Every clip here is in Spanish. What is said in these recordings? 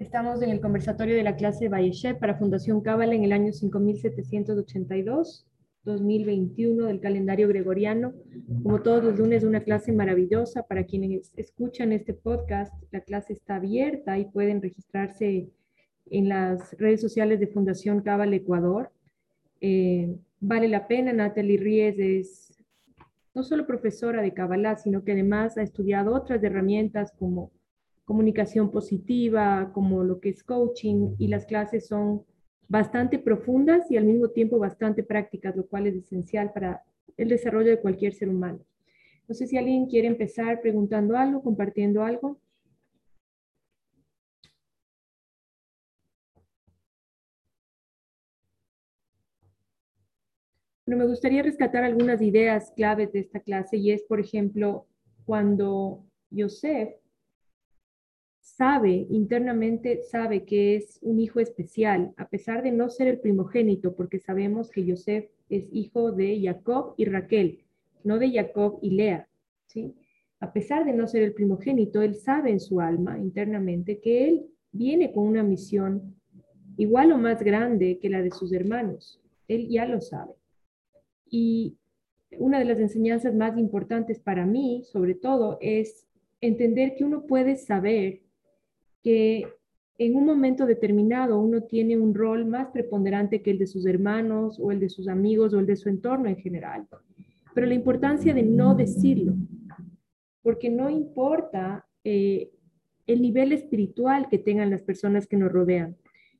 Estamos en el conversatorio de la clase Bayeshev para Fundación Cábala en el año 5782, 2021 del calendario gregoriano. Como todos los lunes, una clase maravillosa para quienes escuchan este podcast. La clase está abierta y pueden registrarse en las redes sociales de Fundación Cábala Ecuador. Eh, vale la pena, Natalie Ries es no solo profesora de Kabbalah, sino que además ha estudiado otras herramientas como comunicación positiva, como lo que es coaching, y las clases son bastante profundas y al mismo tiempo bastante prácticas, lo cual es esencial para el desarrollo de cualquier ser humano. No sé si alguien quiere empezar preguntando algo, compartiendo algo. Bueno, me gustaría rescatar algunas ideas claves de esta clase y es, por ejemplo, cuando Yosef sabe, internamente sabe que es un hijo especial, a pesar de no ser el primogénito, porque sabemos que Yosef es hijo de Jacob y Raquel, no de Jacob y Lea, ¿sí? A pesar de no ser el primogénito, él sabe en su alma internamente que él viene con una misión igual o más grande que la de sus hermanos. Él ya lo sabe. Y una de las enseñanzas más importantes para mí, sobre todo, es entender que uno puede saber que en un momento determinado uno tiene un rol más preponderante que el de sus hermanos o el de sus amigos o el de su entorno en general. Pero la importancia de no decirlo, porque no importa eh, el nivel espiritual que tengan las personas que nos rodean.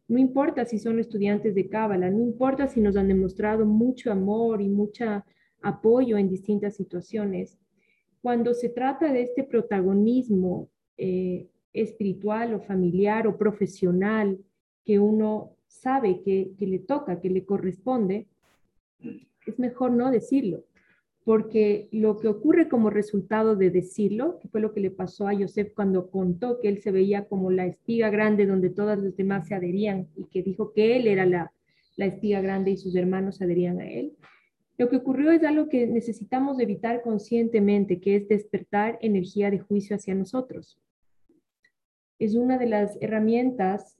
No importa si son estudiantes de Cábala, no importa si nos han demostrado mucho amor y mucho apoyo en distintas situaciones. Cuando se trata de este protagonismo eh, espiritual o familiar o profesional que uno sabe que, le toca, que le corresponde, es mejor no decirlo, porque lo que ocurre como resultado de decirlo, que fue lo que le pasó a Joseph cuando contó que él se veía como la espiga grande donde todas los demás se adherían y que dijo que él era la, la espiga grande y sus hermanos se adherían a él. Lo que ocurrió es algo que necesitamos evitar conscientemente, que es despertar energía de juicio hacia nosotros es una de las herramientas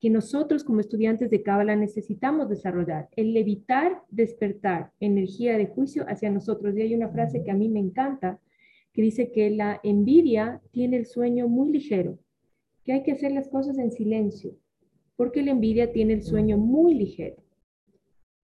que nosotros como estudiantes de Cábala necesitamos desarrollar, el evitar despertar energía de juicio hacia nosotros. Y hay una frase que a mí me encanta, que dice que la envidia tiene el sueño muy ligero, que hay que hacer las cosas en silencio, porque la envidia tiene el sueño muy ligero.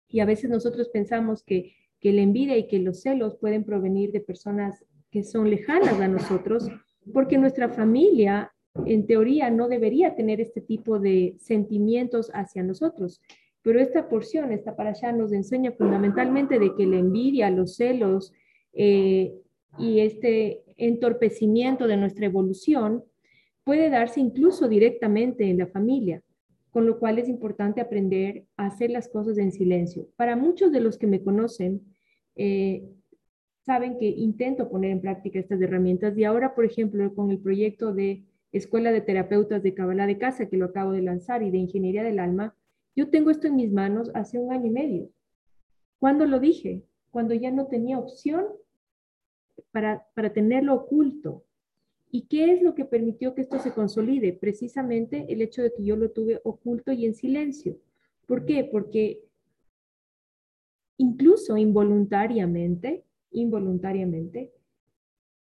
Y a veces nosotros pensamos que, que la envidia y que los celos pueden provenir de personas que son lejanas a nosotros, porque nuestra familia en teoría no debería tener este tipo de sentimientos hacia nosotros. Pero esta porción, esta para allá, nos enseña fundamentalmente de que la envidia, los celos eh, y este entorpecimiento de nuestra evolución puede darse incluso directamente en la familia, con lo cual es importante aprender a hacer las cosas en silencio. Para muchos de los que me conocen, eh, saben que intento poner en práctica estas herramientas y ahora, por ejemplo, con el proyecto de Escuela de Terapeutas de Kabbalah de Casa, que lo acabo de lanzar, y de Ingeniería del Alma, yo tengo esto en mis manos hace un año y medio. ¿Cuándo lo dije? Cuando ya no tenía opción para, para tenerlo oculto. ¿Y qué es lo que permitió que esto se consolide? Precisamente el hecho de que yo lo tuve oculto y en silencio. ¿Por qué? Porque incluso involuntariamente, involuntariamente,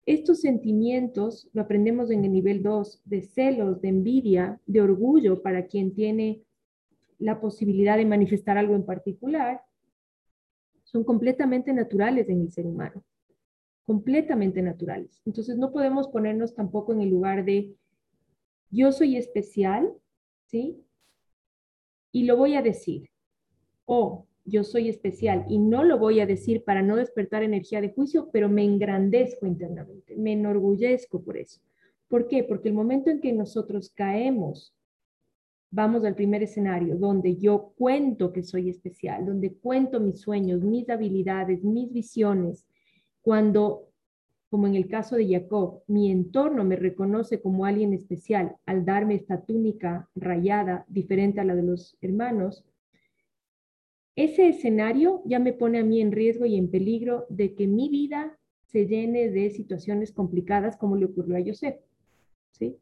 estos sentimientos, lo aprendemos en el nivel 2, de celos, de envidia, de orgullo para quien tiene la posibilidad de manifestar algo en particular, son completamente naturales en el ser humano, completamente naturales. Entonces no podemos ponernos tampoco en el lugar de yo soy especial, ¿sí? Y lo voy a decir. O yo soy especial y no lo voy a decir para no despertar energía de juicio, pero me engrandezco internamente, me enorgullezco por eso. ¿Por qué? Porque el momento en que nosotros caemos, vamos al primer escenario, donde yo cuento que soy especial, donde cuento mis sueños, mis habilidades, mis visiones, cuando, como en el caso de Jacob, mi entorno me reconoce como alguien especial al darme esta túnica rayada diferente a la de los hermanos, ese escenario ya me pone a mí en riesgo y en peligro de que mi vida se llene de situaciones complicadas como le ocurrió a Joseph. ¿sí?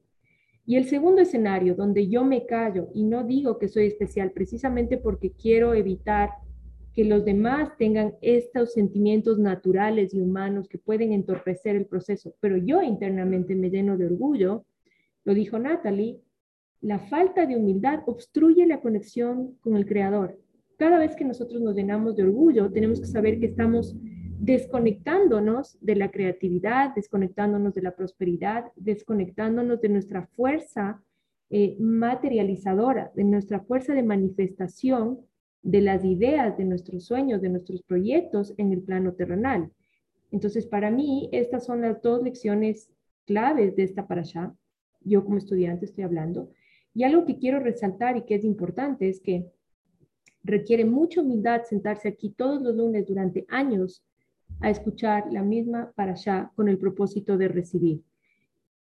Y el segundo escenario, donde yo me callo y no digo que soy especial, precisamente porque quiero evitar que los demás tengan estos sentimientos naturales y humanos que pueden entorpecer el proceso, pero yo internamente me lleno de orgullo, lo dijo Natalie, la falta de humildad obstruye la conexión con el Creador. Cada vez que nosotros nos llenamos de orgullo, tenemos que saber que estamos desconectándonos de la creatividad, desconectándonos de la prosperidad, desconectándonos de nuestra fuerza eh, materializadora, de nuestra fuerza de manifestación de las ideas, de nuestros sueños, de nuestros proyectos en el plano terrenal. Entonces, para mí, estas son las dos lecciones claves de esta parasha. Yo como estudiante estoy hablando. Y algo que quiero resaltar y que es importante es que requiere mucha humildad sentarse aquí todos los lunes durante años a escuchar la misma parasha con el propósito de recibir.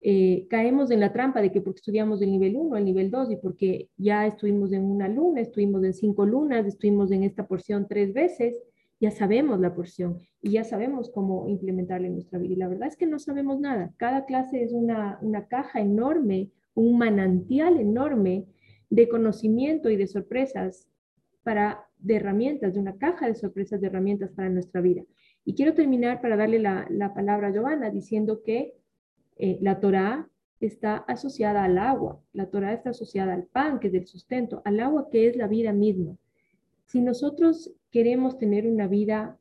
Eh, caemos en la trampa de que porque estudiamos del nivel 1 al nivel 2 y porque ya estuvimos en una luna, estuvimos en cinco lunas, estuvimos en esta porción tres veces, ya sabemos la porción y ya sabemos cómo implementarla en nuestra vida. Y la verdad es que no sabemos nada. Cada clase es una, una caja enorme, un manantial enorme de conocimiento y de sorpresas de herramientas, de una caja de sorpresas de herramientas para nuestra vida. Y quiero terminar para darle la, palabra a Giovanna diciendo que eh, la Torá está asociada al agua, la Torá está asociada al pan, que es el sustento, al agua que es la vida misma. Si nosotros queremos tener una vida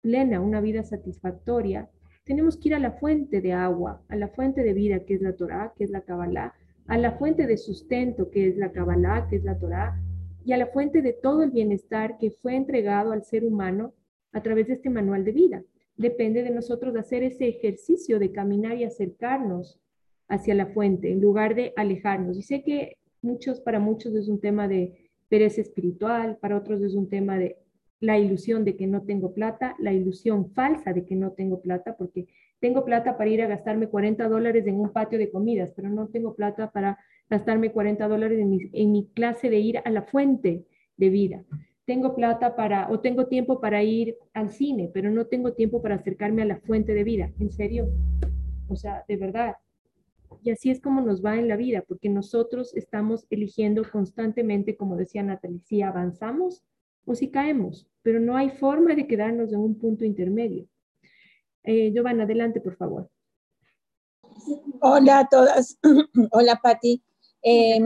plena, una vida satisfactoria, tenemos que ir a la fuente de agua, a la fuente de vida, que es la Torá, que es la Kabbalah, a la fuente de sustento, que es la Kabbalah, que es la Torá, y a la fuente de todo el bienestar que fue entregado al ser humano a través de este manual de vida. Depende de nosotros hacer ese ejercicio de caminar y acercarnos hacia la fuente en lugar de alejarnos. Y sé que muchos, para muchos es un tema de pereza espiritual, para otros es un tema de la ilusión de que no tengo plata, la ilusión falsa de que no tengo plata, porque tengo plata para ir a gastarme 40 dólares en un patio de comidas, pero no tengo plata para gastarme 40 dólares en mi, clase de ir a la fuente de vida tengo plata para, o tengo tiempo para ir al cine, pero no tengo tiempo para acercarme a la fuente de vida. ¿En serio? O sea, de verdad. Y así es como nos va en la vida, porque nosotros estamos eligiendo constantemente, como decía Natalie, si avanzamos o si caemos, pero no hay forma de quedarnos en un punto intermedio. Eh, Giovanna, adelante, por favor. Hola a todas. Hola, Patti. Eh,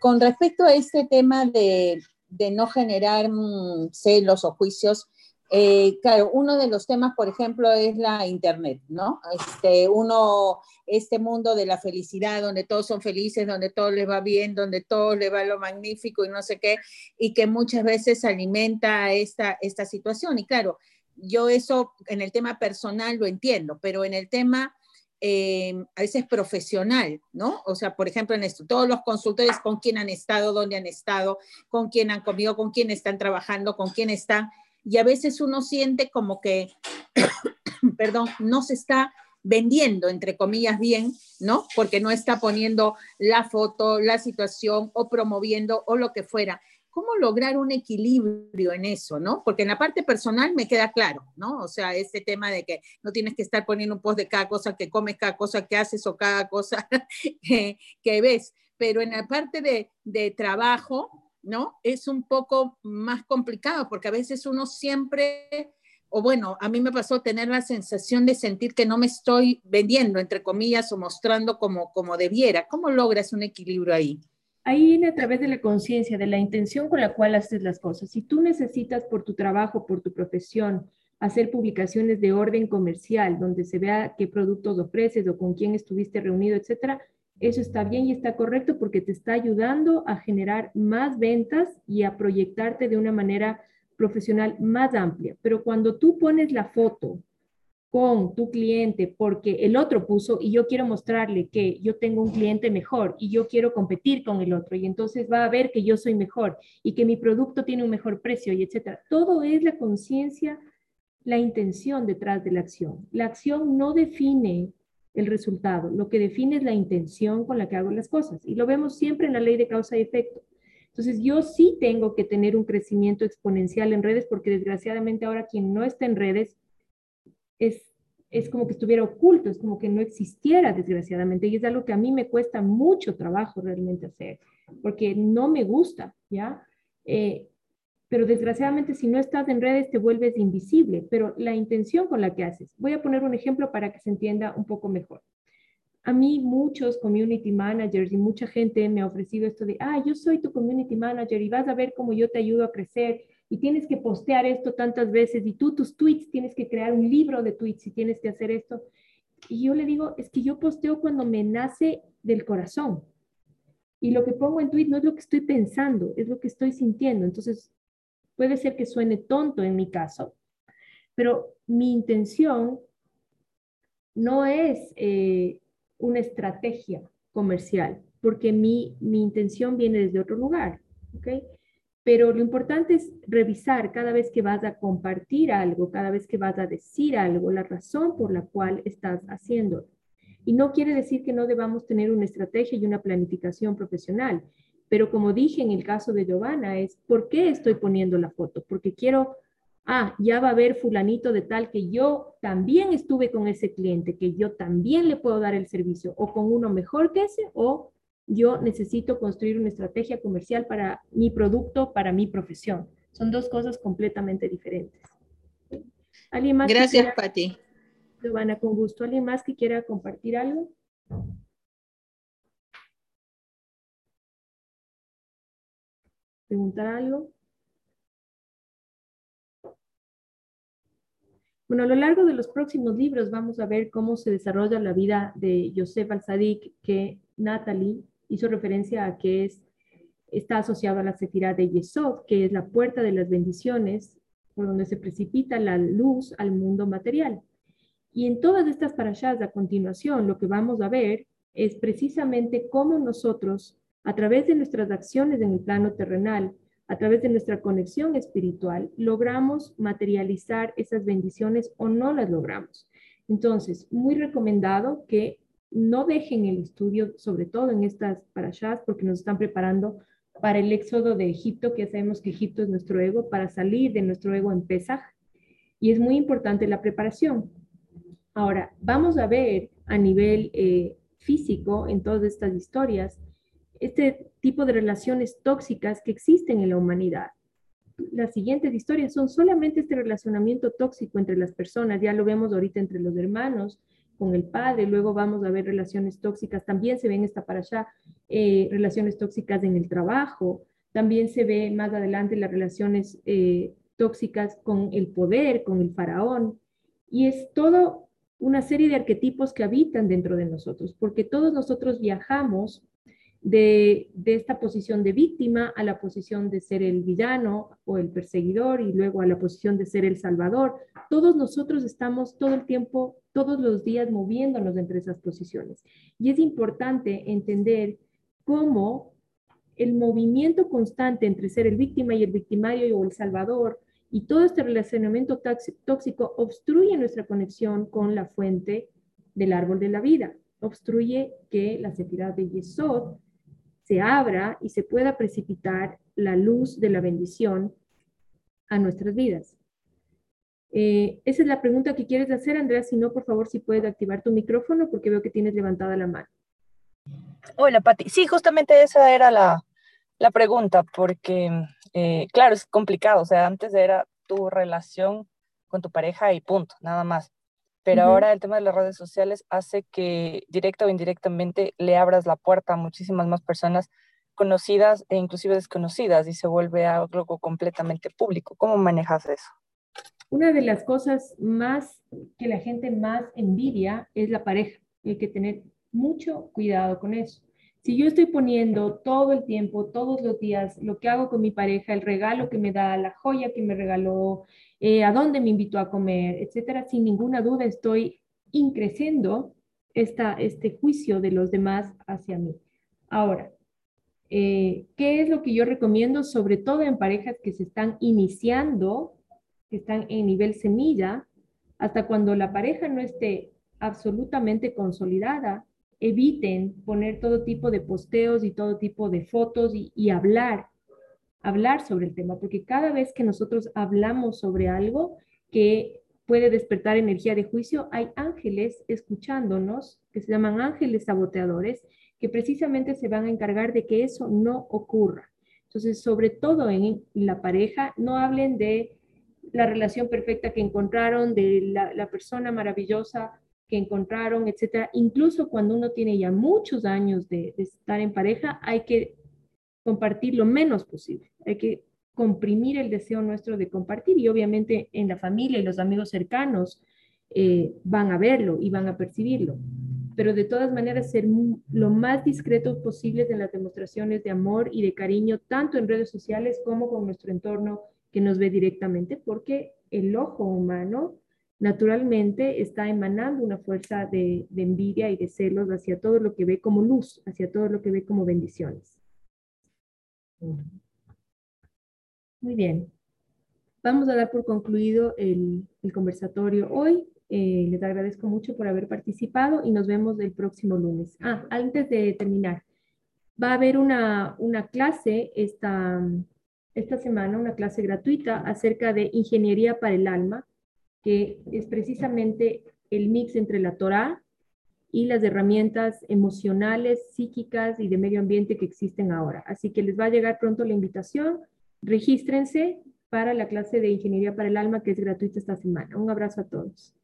con respecto a este tema de, de no generar mm, celos o juicios. Eh, claro, uno de los temas, por ejemplo, es la Internet, ¿no? Este, uno, este mundo de la felicidad, donde todos son felices, donde todo les va bien, donde todo le va lo magnífico y no sé qué, y que muchas veces alimenta esta, esta situación. Y claro, yo eso en el tema personal lo entiendo, pero en el tema eh, a veces profesional, ¿no? O sea, por ejemplo, en esto, todos los consultores con quién han estado, dónde han estado, con quién han comido, con quién están trabajando, con quién están, y a veces uno siente como que, perdón, no se está vendiendo, entre comillas, bien, ¿no? Porque no está poniendo la foto, la situación o promoviendo o lo que fuera. ¿Cómo lograr un equilibrio en eso, no? Porque en la parte personal me queda claro, ¿no? O sea, este tema de que no tienes que estar poniendo un post de cada cosa que comes, cada cosa que haces o cada cosa que, ves. Pero en la parte de, de trabajo, ¿no? Es un poco más complicado porque a veces uno siempre o bueno, a mí me pasó tener la sensación de sentir que no me estoy vendiendo, entre comillas, o mostrando como, como debiera. ¿Cómo logras un equilibrio ahí? Ahí viene a través de la conciencia, de la intención con la cual haces las cosas. Si tú necesitas por tu trabajo, por tu profesión, hacer publicaciones de orden comercial, donde se vea qué productos ofreces o con quién estuviste reunido, etcétera, eso está bien y está correcto porque te está ayudando a generar más ventas y a proyectarte de una manera profesional más amplia. Pero cuando tú pones la foto con tu cliente porque el otro puso y yo quiero mostrarle que yo tengo un cliente mejor y yo quiero competir con el otro y entonces va a ver que yo soy mejor y que mi producto tiene un mejor precio y etcétera. Todo es la conciencia, la intención detrás de la acción. La acción no define el resultado, lo que define es la intención con la que hago las cosas y lo vemos siempre en la ley de causa y efecto. Entonces yo sí tengo que tener un crecimiento exponencial en redes porque desgraciadamente ahora quien no está en redes es es como que estuviera oculto, es como que no existiera desgraciadamente y es algo que a mí me cuesta mucho trabajo realmente hacer, porque no me gusta, ¿ya? Eh, pero desgraciadamente si no estás en redes te vuelves invisible, pero la intención con la que haces. Voy a poner un ejemplo para que se entienda un poco mejor. A mí muchos community managers y mucha gente me ha ofrecido esto de, ah, yo soy tu community manager y vas a ver cómo yo te ayudo a crecer y tienes que postear esto tantas veces y tú tus tweets tienes que crear un libro de tweets y tienes que hacer esto. Y yo le digo, es que yo posteo cuando me nace del corazón. Y lo que pongo en tweet no es lo que estoy pensando, es lo que estoy sintiendo. Entonces, puede ser que suene tonto en mi caso, pero mi intención no es eh, una estrategia comercial, porque mi, mi intención viene desde otro lugar. ¿okay? Pero lo importante es revisar cada vez que vas a compartir algo, cada vez que vas a decir algo, la razón por la cual estás haciéndolo. Y no quiere decir que no debamos tener una estrategia y una planificación profesional. Pero como dije en el caso de Giovanna, es ¿por qué estoy poniendo la foto? Porque quiero, ah, ya va a haber fulanito de tal que yo también estuve con ese cliente, que yo también le puedo dar el servicio, o con uno mejor que ese, o yo necesito construir una estrategia comercial para mi producto, para mi profesión. Son dos cosas completamente diferentes. ¿Alguien más Gracias, Patti. Giovanna, con gusto. ¿Alguien más que quiera compartir algo? ¿Preguntar algo? Bueno, a lo largo de los próximos libros vamos a ver cómo se desarrolla la vida de Joseph Al-Sadiq, que Natalie hizo referencia a que es, está asociado a la sefirá de Yesod, que es la puerta de las bendiciones por donde se precipita la luz al mundo material. Y en todas estas parashas a continuación, lo que vamos a ver es precisamente cómo nosotros, a través de nuestras acciones en el plano terrenal, a través de nuestra conexión espiritual, logramos materializar esas bendiciones o no las logramos. Entonces, muy recomendado que no dejen el estudio, sobre todo en estas parashas, porque nos están preparando para el éxodo de Egipto, que sabemos que Egipto es nuestro ego, para salir de nuestro ego en Pesaj. Y es muy importante la preparación. Ahora, vamos a ver a nivel eh, físico en todas estas historias este tipo de relaciones tóxicas que existen en la humanidad. Las siguientes historias son solamente este relacionamiento tóxico entre las personas, ya lo vemos ahorita entre los hermanos, con el padre, luego vamos a ver relaciones tóxicas, también se ven esta para allá, eh, relaciones tóxicas en el trabajo, también se ve más adelante las relaciones eh, tóxicas con el poder, con el faraón, y es todo una serie de arquetipos que habitan dentro de nosotros, porque todos nosotros viajamos de, esta posición de víctima a la posición de ser el villano o el perseguidor y luego a la posición de ser el salvador. Todos nosotros estamos todo el tiempo, todos los días moviéndonos entre esas posiciones. Y es importante entender cómo el movimiento constante entre ser el víctima y el victimario o el salvador y todo este relacionamiento tóxico obstruye nuestra conexión con la fuente del árbol de la vida obstruye que la sefirá de Yesod se abra y se pueda precipitar la luz de la bendición a nuestras vidas. Eh, esa es la pregunta que quieres hacer, Andrea. Si no, por favor, si puedes activar tu micrófono porque veo que tienes levantada la mano. Hola, Pati. Sí, justamente esa era la, pregunta, porque, eh, claro, es complicado. O sea, antes era tu relación con tu pareja y punto, nada más pero ahora el tema de las redes sociales hace que directa o indirectamente le abras la puerta a muchísimas más personas conocidas e inclusive desconocidas y se vuelve algo completamente público. ¿Cómo manejas eso? Una de las cosas más que la gente más envidia es la pareja. Hay que tener mucho cuidado con eso. Si yo estoy poniendo todo el tiempo, todos los días, lo que hago con mi pareja, el regalo que me da, la joya que me regaló, eh, a dónde me invitó a comer, etcétera, sin ninguna duda estoy increciendo esta, este juicio de los demás hacia mí. Ahora, eh, ¿qué es lo que yo recomiendo, sobre todo en parejas que se están iniciando, que están en nivel semilla, hasta cuando la pareja no esté absolutamente consolidada, eviten poner todo tipo de posteos y todo tipo de fotos y, y hablar hablar sobre el tema, porque cada vez que nosotros hablamos sobre algo que puede despertar energía de juicio, hay ángeles escuchándonos, que se llaman ángeles saboteadores, que precisamente se van a encargar de que eso no ocurra. Entonces, sobre todo en la pareja, no hablen de la relación perfecta que encontraron, de la, persona maravillosa encontraron, etcétera. Incluso cuando uno tiene ya muchos años de, de estar en pareja, hay que compartir lo menos posible. Hay que comprimir el deseo nuestro de compartir y obviamente en la familia y los amigos cercanos eh, van a verlo y van a percibirlo. Pero de todas maneras ser lo más discretos posibles en las demostraciones de amor y de cariño, tanto en redes sociales como con nuestro entorno que nos ve directamente, porque el ojo humano naturalmente está emanando una fuerza de, envidia y de celos hacia todo lo que ve como luz, hacia todo lo que ve como bendiciones. Muy bien. Vamos a dar por concluido el, conversatorio hoy. Eh, les agradezco mucho por haber participado y nos vemos el próximo lunes. Ah, antes de terminar, va a haber una, clase esta, esta semana, una clase gratuita acerca de ingeniería para el alma, que es precisamente el mix entre la Torah y las herramientas emocionales, psíquicas y de medio ambiente que existen ahora. Así que les va a llegar pronto la invitación regístrense para la clase de Ingeniería para el Alma que es gratuita esta semana. Un abrazo a todos.